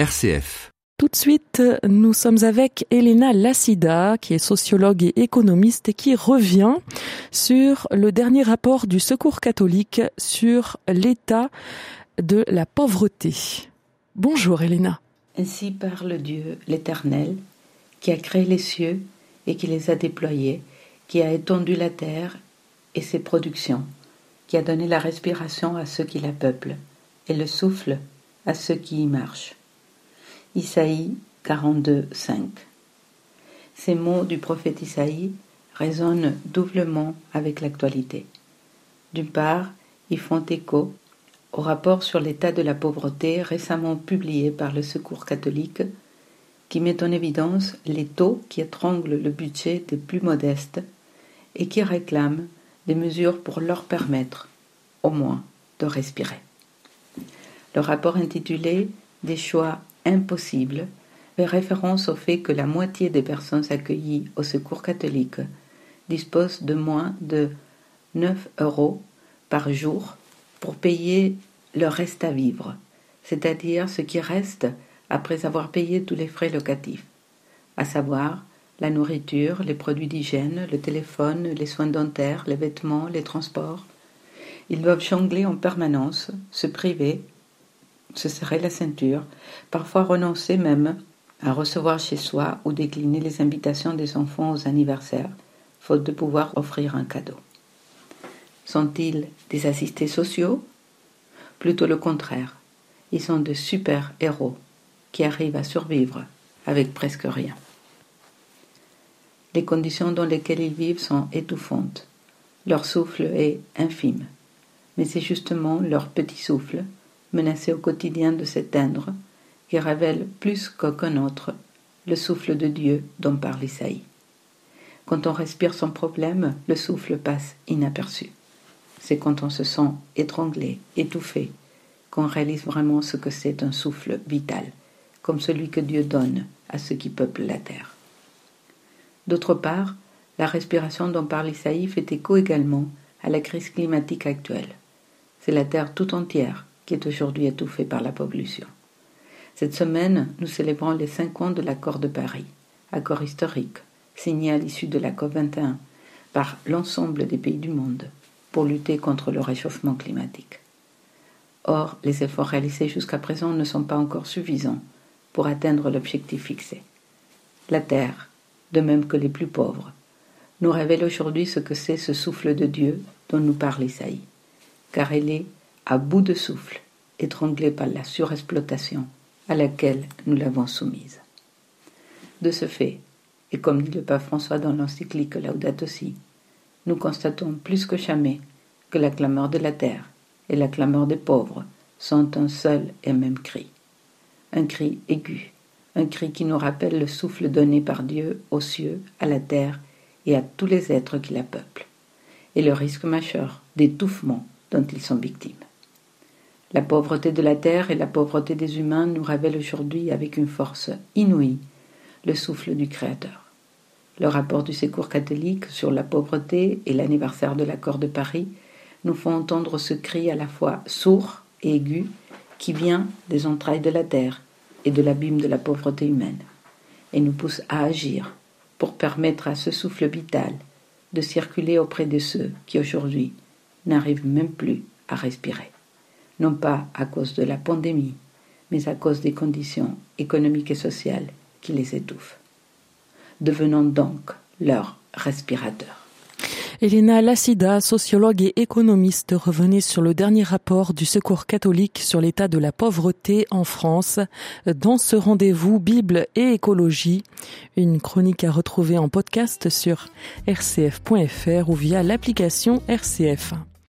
RCF. Tout de suite, nous sommes avec Elena Lassida, qui est sociologue et économiste et qui revient sur le dernier rapport du Secours catholique sur l'état de la pauvreté. Bonjour Elena. Ainsi parle Dieu, l'Éternel, qui a créé les cieux et qui les a déployés, qui a étendu la terre et ses productions, qui a donné la respiration à ceux qui la peuplent et le souffle à ceux qui y marchent. Isaïe 42, 5. Ces mots du prophète Isaïe résonnent doublement avec l'actualité. D'une part, ils font écho au rapport sur l'état de la pauvreté récemment publié par le Secours catholique, qui met en évidence les taux qui étranglent le budget des plus modestes et qui réclame des mesures pour leur permettre, au moins, de respirer. Le rapport intitulé Des choix impossible fait référence au fait que la moitié des personnes accueillies au secours catholique disposent de moins de 9 euros par jour pour payer leur reste à vivre, c'est-à-dire ce qui reste après avoir payé tous les frais locatifs, à savoir la nourriture, les produits d'hygiène, le téléphone, les soins dentaires, les vêtements, les transports. Ils doivent jongler en permanence, se priver se serrer la ceinture, parfois renoncer même à recevoir chez soi ou décliner les invitations des enfants aux anniversaires, faute de pouvoir offrir un cadeau. Sont-ils des assistés sociaux? Plutôt le contraire. Ils sont de super héros qui arrivent à survivre avec presque rien. Les conditions dans lesquelles ils vivent sont étouffantes. Leur souffle est infime. Mais c'est justement leur petit souffle menacé au quotidien de s'éteindre, qui révèle plus qu'aucun autre le souffle de Dieu dont parle Isaïe. Quand on respire son problème, le souffle passe inaperçu. C'est quand on se sent étranglé, étouffé, qu'on réalise vraiment ce que c'est un souffle vital, comme celui que Dieu donne à ceux qui peuplent la terre. D'autre part, la respiration dont parle Isaïe fait écho également à la crise climatique actuelle. C'est la terre tout entière qui est aujourd'hui étouffé par la pollution. Cette semaine, nous célébrons les cinq ans de l'accord de Paris, accord historique, signé à l'issue de la COP21 par l'ensemble des pays du monde pour lutter contre le réchauffement climatique. Or, les efforts réalisés jusqu'à présent ne sont pas encore suffisants pour atteindre l'objectif fixé. La Terre, de même que les plus pauvres, nous révèle aujourd'hui ce que c'est ce souffle de Dieu dont nous parle Isaïe, car elle est à bout de souffle, étranglée par la surexploitation à laquelle nous l'avons soumise. De ce fait, et comme dit le pape François dans l'encyclique Laudato Si, nous constatons plus que jamais que la clameur de la terre et la clameur des pauvres sont un seul et même cri. Un cri aigu, un cri qui nous rappelle le souffle donné par Dieu aux cieux, à la terre et à tous les êtres qui la peuplent, et le risque majeur d'étouffement dont ils sont victimes. La pauvreté de la terre et la pauvreté des humains nous révèlent aujourd'hui avec une force inouïe le souffle du Créateur. Le rapport du Secours catholique sur la pauvreté et l'anniversaire de l'accord de Paris nous font entendre ce cri à la fois sourd et aigu qui vient des entrailles de la terre et de l'abîme de la pauvreté humaine, et nous pousse à agir pour permettre à ce souffle vital de circuler auprès de ceux qui aujourd'hui n'arrivent même plus à respirer non pas à cause de la pandémie, mais à cause des conditions économiques et sociales qui les étouffent. Devenons donc leur respirateur. Elena Lassida, sociologue et économiste, revenait sur le dernier rapport du Secours catholique sur l'état de la pauvreté en France dans ce rendez-vous Bible et écologie, une chronique à retrouver en podcast sur rcf.fr ou via l'application RCF.